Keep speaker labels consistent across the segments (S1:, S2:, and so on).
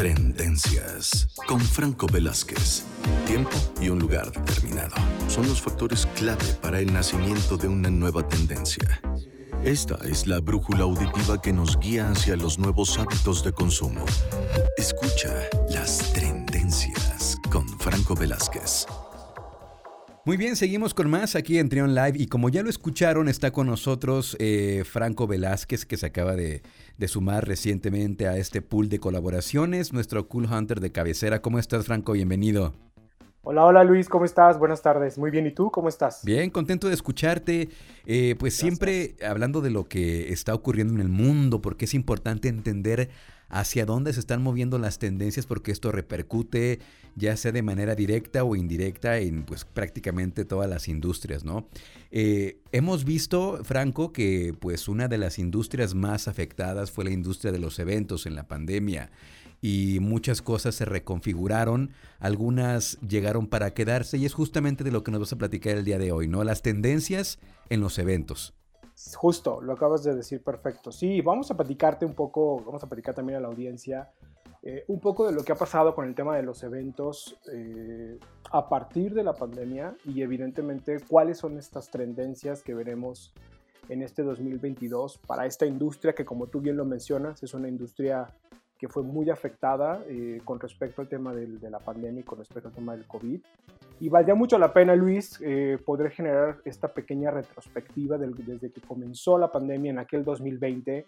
S1: Tendencias con Franco Velázquez. Tiempo y un lugar determinado son los factores clave para el nacimiento de una nueva tendencia. Esta es la brújula auditiva que nos guía hacia los nuevos hábitos de consumo. Escucha las tendencias con Franco Velázquez.
S2: Muy bien, seguimos con más aquí en Trion Live y como ya lo escucharon, está con nosotros eh, Franco Velázquez que se acaba de, de, sumar recientemente a este pool de colaboraciones, nuestro Cool Hunter de cabecera. ¿Cómo estás Franco? Bienvenido.
S3: Hola, hola Luis, ¿cómo estás? Buenas tardes. Muy bien, ¿y tú? ¿Cómo estás?
S2: Bien, contento de escucharte. Eh, pues siempre hablando de lo que está ocurriendo en el mundo, porque es importante entender hacia dónde se están moviendo las tendencias, porque esto repercute ya sea de manera directa o indirecta en pues prácticamente todas las industrias, ¿no? Eh, hemos visto, Franco, que pues una de las industrias más afectadas fue la industria de los eventos en la pandemia y muchas cosas se reconfiguraron, algunas llegaron para quedarse y es justamente de lo que nos vas a platicar el día de hoy, ¿no? Las tendencias en los eventos.
S3: Justo, lo acabas de decir perfecto. Sí, vamos a platicarte un poco, vamos a platicar también a la audiencia eh, un poco de lo que ha pasado con el tema de los eventos eh, a partir de la pandemia y evidentemente cuáles son estas tendencias que veremos en este 2022 para esta industria que como tú bien lo mencionas es una industria que fue muy afectada eh, con respecto al tema de la pandemia y con respecto al tema del COVID. Y valdría mucho la pena, Luis, eh, poder generar esta pequeña retrospectiva desde que comenzó la pandemia en aquel 2020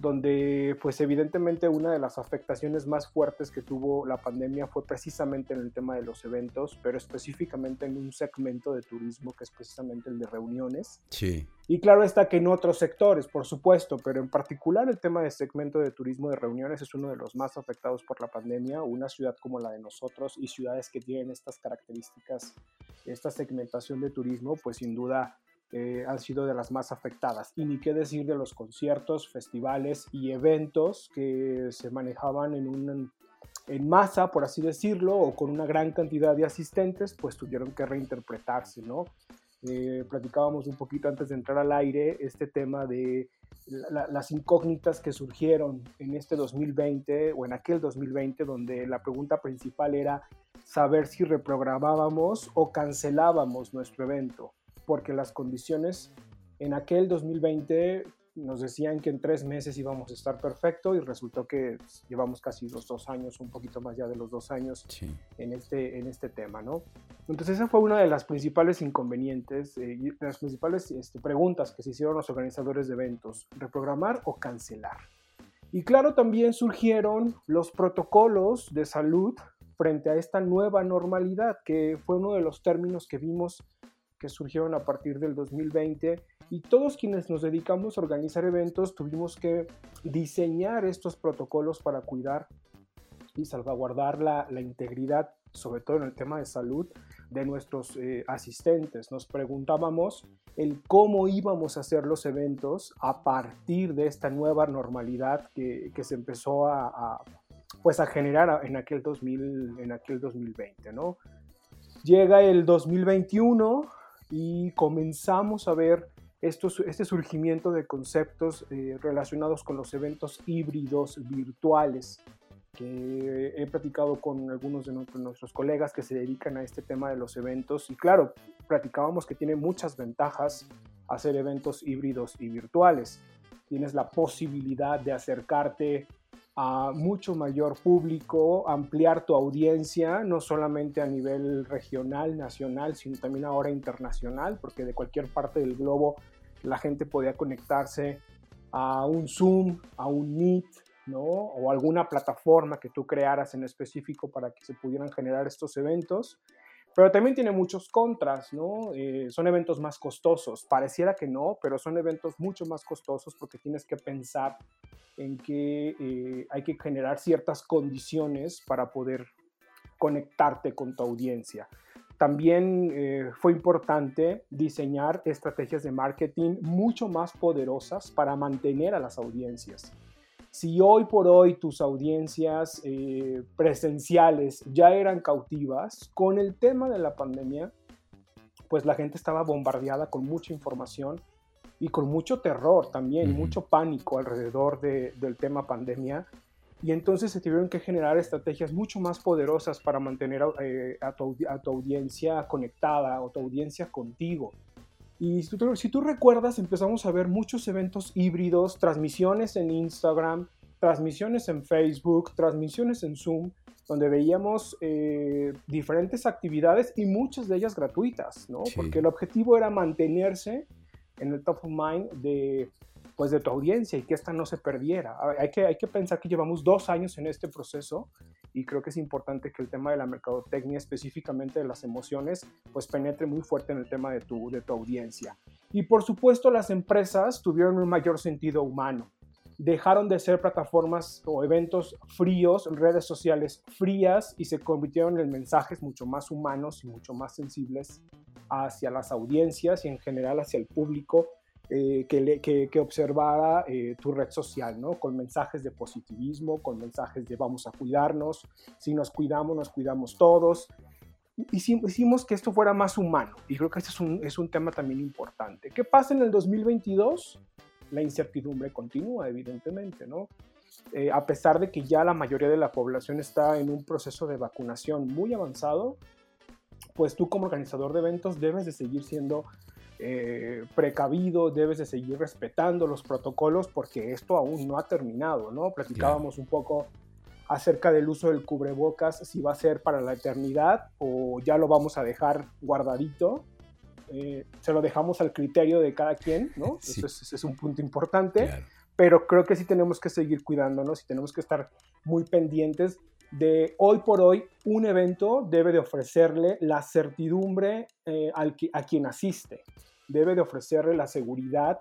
S3: donde pues evidentemente una de las afectaciones más fuertes que tuvo la pandemia fue precisamente en el tema de los eventos, pero específicamente en un segmento de turismo que es precisamente el de reuniones.
S2: Sí.
S3: Y claro está que en otros sectores, por supuesto, pero en particular el tema del segmento de turismo de reuniones es uno de los más afectados por la pandemia. Una ciudad como la de nosotros y ciudades que tienen estas características, esta segmentación de turismo, pues sin duda eh, han sido de las más afectadas. Y ni qué decir de los conciertos, festivales y eventos que se manejaban en, un, en masa, por así decirlo, o con una gran cantidad de asistentes, pues tuvieron que reinterpretarse, ¿no? Eh, platicábamos un poquito antes de entrar al aire este tema de las incógnitas que surgieron en este 2020 o en aquel 2020, donde la pregunta principal era saber si reprogramábamos o cancelábamos nuestro evento porque las condiciones en aquel 2020 nos decían que en tres meses íbamos a estar perfecto y resultó que llevamos casi los dos años, un poquito más ya de los dos años en, este, en este tema, ¿no? Entonces esa fue una de las principales inconvenientes, eh, las principales este, preguntas que se hicieron los organizadores de eventos, reprogramar o cancelar. Y claro, también surgieron los protocolos de salud frente a esta nueva normalidad, que fue uno de los términos que vimos que surgieron a partir del 2020 y todos quienes nos dedicamos a organizar eventos tuvimos que diseñar estos protocolos para cuidar y salvaguardar la, integridad, sobre todo en el tema de salud, de nuestros eh, asistentes. Nos preguntábamos el cómo íbamos a hacer los eventos a partir de esta nueva normalidad que, se empezó a, pues a generar en aquel, 2000, en aquel 2020. ¿no? Llega el 2021 y comenzamos a ver este surgimiento de conceptos eh, relacionados con los eventos híbridos virtuales, que he platicado con algunos de nuestros colegas que se dedican a este tema de los eventos y claro, platicábamos que tiene muchas ventajas hacer eventos híbridos y virtuales. Tienes la posibilidad de acercarte a mucho mayor público, ampliar tu audiencia, no solamente a nivel regional, nacional, sino también ahora internacional, porque de cualquier parte del globo la gente podía conectarse a un Zoom, a un Meet, ¿no? O alguna plataforma que tú crearas en específico para que se pudieran generar estos eventos. Pero también tiene muchos contras, ¿no? Eh, son eventos más costosos. Pareciera que no, pero son eventos mucho más costosos porque tienes que pensar en que eh, hay que generar ciertas condiciones para poder conectarte con tu audiencia. También eh, fue importante diseñar estrategias de marketing mucho más poderosas para mantener a las audiencias. Si hoy por hoy tus audiencias eh, presenciales ya eran cautivas, con el tema de la pandemia, pues la gente estaba bombardeada con mucha información y con mucho terror también, mucho pánico alrededor del tema pandemia. y entonces se tuvieron que generar estrategias mucho más poderosas para mantener eh, a, tu, audiencia conectada o tu audiencia contigo. Y si tú, si tú, recuerdas, empezamos a ver muchos eventos híbridos, transmisiones en Instagram, transmisiones en Facebook, transmisiones en Zoom, donde veíamos eh, diferentes actividades y muchas de ellas gratuitas, ¿no? Porque el objetivo era mantenerse en el top of mind de, pues, de tu audiencia y que esta no se perdiera. Hay que, hay que pensar que llevamos dos años en este proceso y creo que es importante que el tema de la mercadotecnia, específicamente de las emociones, pues penetre muy fuerte en el tema de tu, de tu audiencia. Y por supuesto las empresas tuvieron un mayor sentido humano dejaron de ser plataformas o eventos fríos, redes sociales frías y se convirtieron en mensajes mucho más humanos y mucho más sensibles hacia las audiencias y en general hacia el público eh, que, que, observara eh, tu red social, ¿no? Con mensajes de positivismo, con mensajes de vamos a cuidarnos, si nos cuidamos, nos cuidamos todos. Hicimos, que esto fuera más humano y creo que este es un, es un tema también importante. ¿Qué pasa en el 2022? la incertidumbre continúa, evidentemente, ¿no? Eh, a pesar de que ya la mayoría de la población está en un proceso de vacunación muy avanzado, pues tú como organizador de eventos debes de seguir siendo eh, precavido, debes de seguir respetando los protocolos porque esto aún no ha terminado, ¿no? Platicábamos un poco acerca del uso del cubrebocas, si va a ser para la eternidad o ya lo vamos a dejar guardadito eh, se lo dejamos al criterio de cada quien, ¿no? Eso es, un punto importante, pero creo que sí tenemos que seguir cuidándonos y tenemos que estar muy pendientes de hoy por hoy un evento debe de ofrecerle la certidumbre eh, a quien asiste, debe de ofrecerle la seguridad,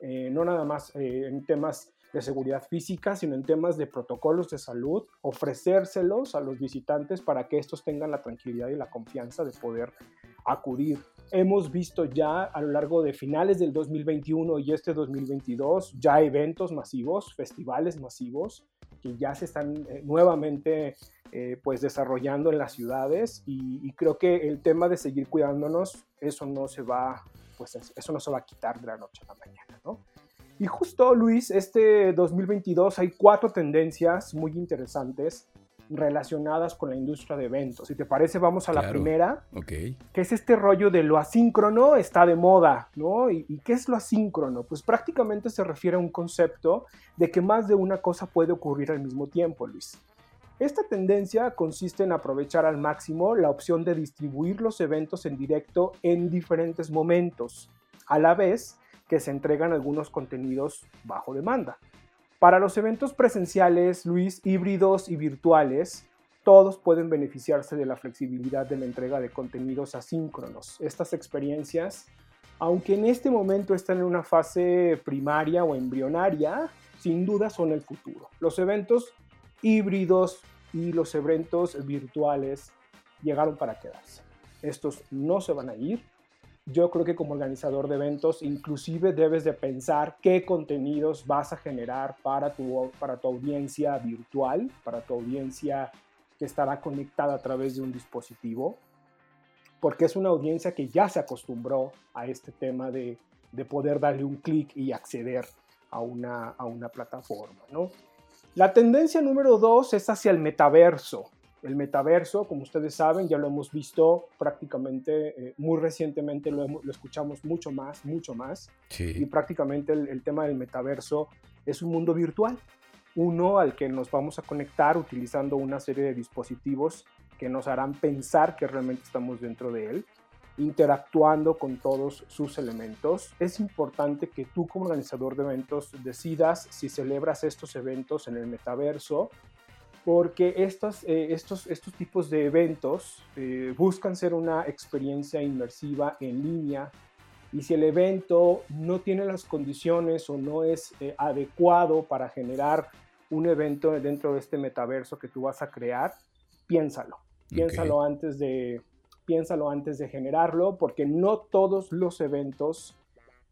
S3: eh, no nada más en temas de seguridad física, sino en temas de protocolos de salud, ofrecérselos a los visitantes para que estos tengan la tranquilidad y la confianza de poder acudir. Hemos visto ya a lo largo de finales del 2021 y este 2022 ya eventos masivos, festivales masivos que ya se están eh, nuevamente eh, pues desarrollando en las ciudades y, creo que el tema de seguir cuidándonos eso no se va pues eso no se va a quitar de la noche a la mañana, ¿no? Y justo Luis, este 2022 hay cuatro tendencias muy interesantes relacionadas con la industria de eventos. Si te parece, vamos a la primera,
S2: okay.
S3: que es este rollo de lo asíncrono está de moda, ¿no? ¿Y, ¿Y, qué es lo asíncrono? Pues prácticamente se refiere a un concepto de que más de una cosa puede ocurrir al mismo tiempo, Luis. Esta tendencia consiste en aprovechar al máximo la opción de distribuir los eventos en directo en diferentes momentos, a la vez que se entregan algunos contenidos bajo demanda. Para los eventos presenciales, Luis, híbridos y virtuales, todos pueden beneficiarse de la flexibilidad de la entrega de contenidos asíncronos. Estas experiencias, aunque en este momento están en una fase primaria o embrionaria, sin duda son el futuro. Los eventos híbridos y los eventos virtuales llegaron para quedarse. Estos no se van a ir, yo creo que como organizador de eventos inclusive debes de pensar qué contenidos vas a generar para tu, para tu audiencia virtual, para tu audiencia que estará conectada a través de un dispositivo, porque es una audiencia que ya se acostumbró a este tema de, de poder darle un clic y acceder a una, a una plataforma. ¿no? La tendencia número dos es hacia el metaverso. El metaverso, como ustedes saben, ya lo hemos visto prácticamente, eh, muy recientemente lo, lo, escuchamos mucho más, mucho más. Y prácticamente el, tema del metaverso es un mundo virtual, uno al que nos vamos a conectar utilizando una serie de dispositivos que nos harán pensar que realmente estamos dentro de él, interactuando con todos sus elementos. Es importante que tú como organizador de eventos decidas si celebras estos eventos en el metaverso porque estos, eh, estos, estos tipos de eventos eh, buscan ser una experiencia inmersiva en línea y si el evento no tiene las condiciones o no es eh, adecuado para generar un evento dentro de este metaverso que tú vas a crear, piénsalo. Piénsalo, antes de, piénsalo antes de generarlo, porque no todos los eventos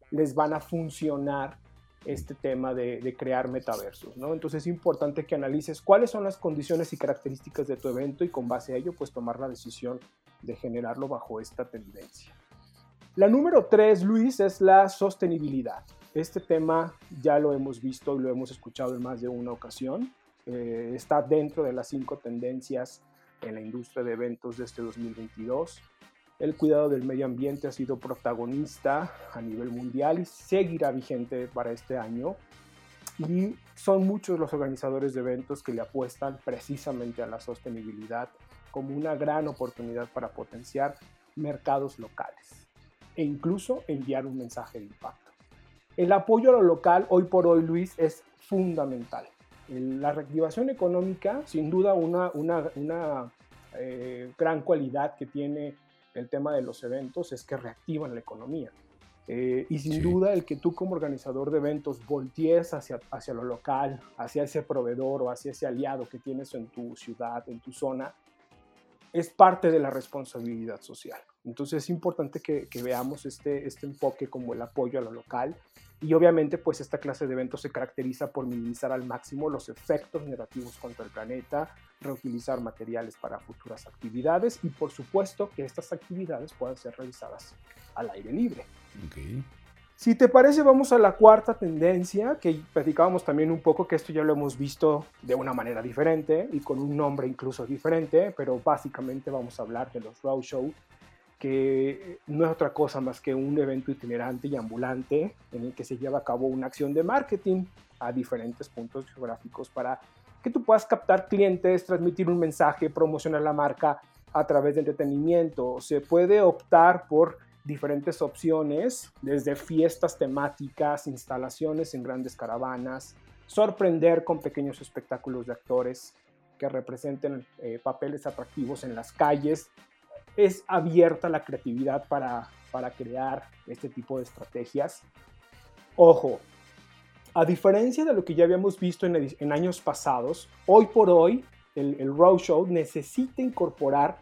S3: les van a funcionar este tema de, crear metaversos, ¿no? Entonces es importante que analices cuáles son las condiciones y características de tu evento y con base a ello pues tomar la decisión de generarlo bajo esta tendencia. La número tres, Luis, es la sostenibilidad. Este tema ya lo hemos visto y lo hemos escuchado en más de una ocasión. eh, está dentro de las cinco tendencias en la industria de eventos de este 2022. El cuidado del medio ambiente ha sido protagonista a nivel mundial y seguirá vigente para este año. Y son muchos los organizadores de eventos que le apuestan precisamente a la sostenibilidad como una gran oportunidad para potenciar mercados locales e incluso enviar un mensaje de impacto. El apoyo a lo local hoy por hoy, Luis, es fundamental. La reactivación económica, sin duda, una, una, eh, gran cualidad que tiene el tema de los eventos es que reactivan la economía. Eh, y sin duda el que tú como organizador de eventos voltees hacia, hacia lo local, hacia ese proveedor o hacia ese aliado que tienes en tu ciudad, en tu zona, es parte de la responsabilidad social. Entonces es importante que, veamos este, este enfoque como el apoyo a lo local y obviamente pues esta clase de eventos se caracteriza por minimizar al máximo los efectos negativos contra el planeta, reutilizar materiales para futuras actividades y por supuesto que estas actividades puedan ser realizadas al aire libre. Si te parece, vamos a la cuarta tendencia, que platicábamos también un poco que esto ya lo hemos visto de una manera diferente y con un nombre incluso diferente, pero básicamente vamos a hablar de los roadshow, que no es otra cosa más que un evento itinerante y ambulante en el que se lleva a cabo una acción de marketing a diferentes puntos geográficos para que tú puedas captar clientes, transmitir un mensaje, promocionar la marca a través de entretenimiento. Se puede optar por diferentes opciones, desde fiestas temáticas, instalaciones en grandes caravanas, sorprender con pequeños espectáculos de actores que representen eh, papeles atractivos en las calles. Es abierta la creatividad para, para crear este tipo de estrategias. Ojo, a diferencia de lo que ya habíamos visto en, años pasados, hoy por hoy el, el roadshow necesita incorporar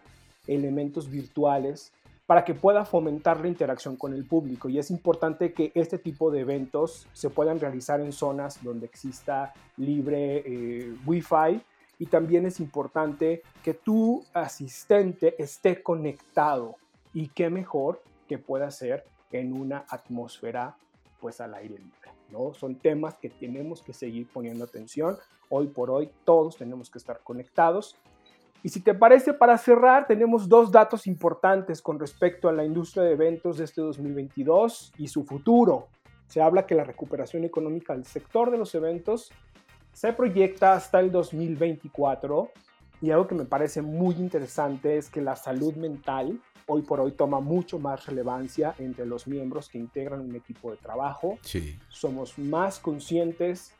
S3: elementos virtuales para que pueda fomentar la interacción con el público. Y es importante que este tipo de eventos se puedan realizar en zonas donde exista libre eh, Wi-Fi. Y también es importante que tu asistente esté conectado. Y qué mejor que pueda ser en una atmósfera pues al aire libre. ¿No? Son temas que tenemos que seguir poniendo atención. Hoy por hoy todos tenemos que estar conectados y si te parece, para cerrar, tenemos dos datos importantes con respecto a la industria de eventos de este 2022 y su futuro. Se habla que la recuperación económica del sector de los eventos se proyecta hasta el 2024 y algo que me parece muy interesante es que la salud mental hoy por hoy toma mucho más relevancia entre los miembros que integran un equipo de trabajo.
S2: Sí.
S3: Somos más conscientes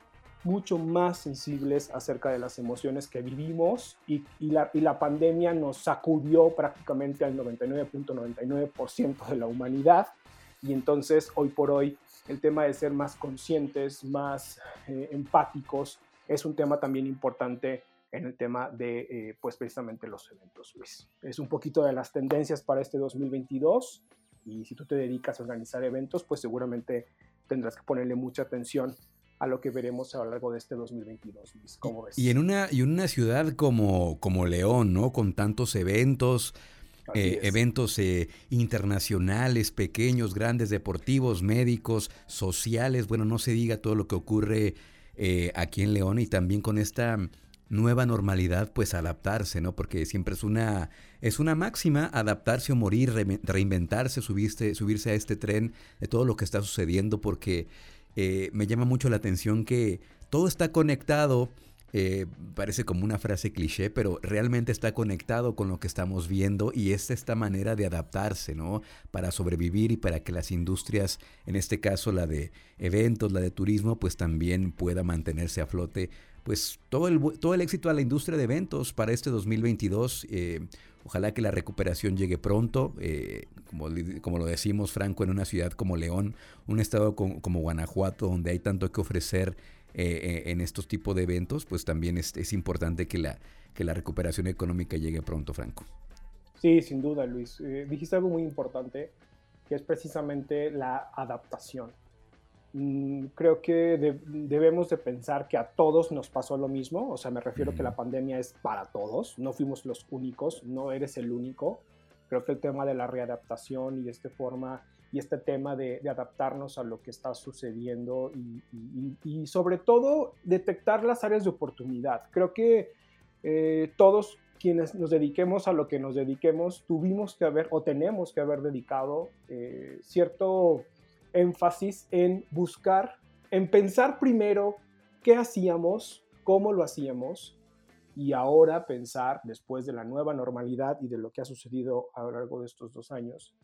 S3: mucho más sensibles acerca de las emociones que vivimos y, la, y la, pandemia nos sacudió prácticamente al 99.99% de la humanidad y entonces hoy por hoy el tema de ser más conscientes, más eh, empáticos es un tema también importante en el tema de eh, pues precisamente los eventos, Luis. Es un poquito de las tendencias para este 2022 y si tú te dedicas a organizar eventos, pues seguramente tendrás que ponerle mucha atención a lo que veremos a lo largo de este 2022. ¿Cómo ves?
S2: Y en una, y en una ciudad como, como León, ¿no? Con tantos eventos, eh, eventos eh, internacionales, pequeños, grandes, deportivos, médicos, sociales, bueno, no se diga todo lo que ocurre eh, aquí en León y también con esta nueva normalidad, pues adaptarse, ¿no? Porque siempre es una, es una máxima, adaptarse o morir, reinventarse, subirse, subirse a este tren de todo lo que está sucediendo, porque eh, me llama mucho la atención que todo está conectado. Eh, parece como una frase cliché, pero realmente está conectado con lo que estamos viendo y es esta manera de adaptarse, ¿no? Para sobrevivir y para que las industrias, en este caso la de eventos, la de turismo, pues también pueda mantenerse a flote. Pues todo el, todo el éxito a la industria de eventos para este 2022. Eh, Ojalá que la recuperación llegue pronto, eh, como, como, lo decimos Franco, en una ciudad como León, un estado como, Guanajuato, donde hay tanto que ofrecer eh, eh, en estos tipos de eventos, pues también es, es, importante que la, que la recuperación económica llegue pronto, Franco.
S3: Sí, sin duda, Luis. dijiste algo muy importante, que es precisamente la adaptación. Mm, creo que debemos de pensar que a todos nos pasó lo mismo, o sea, me refiero que la pandemia es para todos, no fuimos los únicos, no eres el único. Creo que el tema de la readaptación y de esta forma y este tema de, adaptarnos a lo que está sucediendo y, sobre todo detectar las áreas de oportunidad. Creo que eh, todos quienes nos dediquemos a lo que nos dediquemos tuvimos que haber o tenemos que haber dedicado eh, cierto énfasis en buscar, en pensar primero qué hacíamos, cómo lo hacíamos y ahora pensar después de la nueva normalidad y de lo que ha sucedido a lo largo de estos dos años,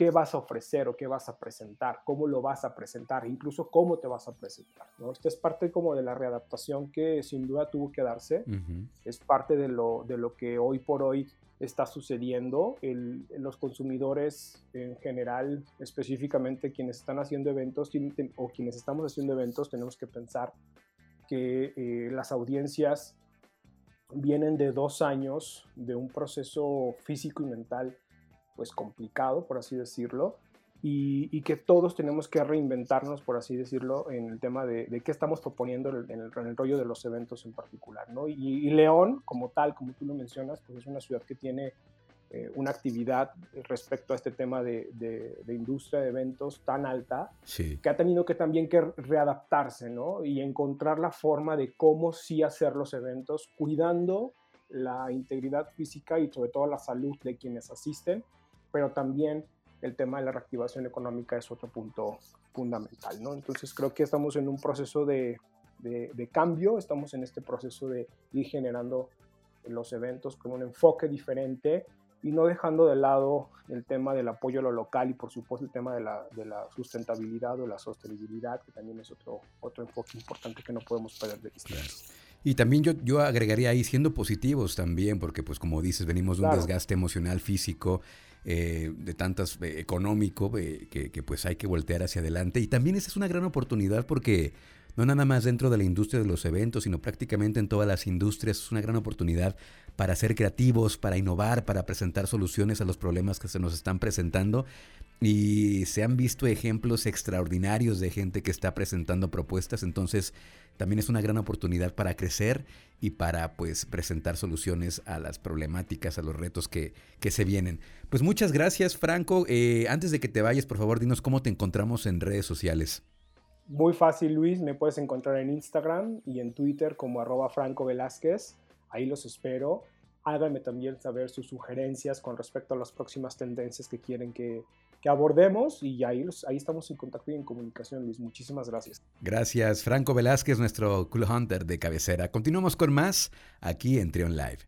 S3: qué vas a ofrecer o qué vas a presentar, cómo lo vas a presentar, incluso cómo te vas a presentar. ¿no? Esta es parte como de la readaptación que sin duda tuvo que darse, es parte de lo, de lo que hoy por hoy está sucediendo. los consumidores en general, específicamente quienes están haciendo eventos o quienes estamos haciendo eventos, tenemos que pensar que eh, las audiencias vienen de dos años de un proceso físico y mental pues complicado, por así decirlo, y, que todos tenemos que reinventarnos, por así decirlo, en el tema de, qué estamos proponiendo en el, rollo de los eventos en particular, ¿no? Y, León, como tal, como tú lo mencionas, pues es una ciudad que tiene eh, una actividad respecto a este tema de, industria de eventos tan alta, que ha tenido que también que readaptarse, ¿no? Y encontrar la forma de cómo sí hacer los eventos, cuidando la integridad física y sobre todo la salud de quienes asisten, pero también el tema de la reactivación económica es otro punto fundamental, ¿no? Entonces creo que estamos en un proceso de, de, cambio, estamos en este proceso de ir generando los eventos con un enfoque diferente y no dejando de lado el tema del apoyo a lo local y por supuesto el tema de la, de la sustentabilidad o la sostenibilidad, que también es otro, otro enfoque importante que no podemos perder de vista.
S2: Y también yo, yo agregaría ahí siendo positivos también, porque pues como dices, venimos de un desgaste emocional, físico, eh, de tantas eh, económico, eh, que, que, pues hay que voltear hacia adelante. Y también esa es una gran oportunidad porque no nada más dentro de la industria de los eventos, sino prácticamente en todas las industrias es una gran oportunidad para ser creativos, para innovar, para presentar soluciones a los problemas que se nos están presentando. Y se han visto ejemplos extraordinarios de gente que está presentando propuestas, entonces también es una gran oportunidad para crecer y para pues presentar soluciones a las problemáticas, a los retos que, que se vienen. Pues muchas gracias Franco. Eh, antes de que te vayas, por favor, dinos cómo te encontramos en redes sociales.
S3: Muy fácil, Luis. Me puedes encontrar en Instagram y en Twitter como arroba Franco Velázquez. Ahí los espero. Háganme también saber sus sugerencias con respecto a las próximas tendencias que quieren que, que abordemos y ahí, ahí estamos en contacto y en comunicación, Luis. Muchísimas gracias.
S2: Gracias, Franco Velázquez, nuestro Cool Hunter de cabecera. Continuamos con más aquí en Trion Live.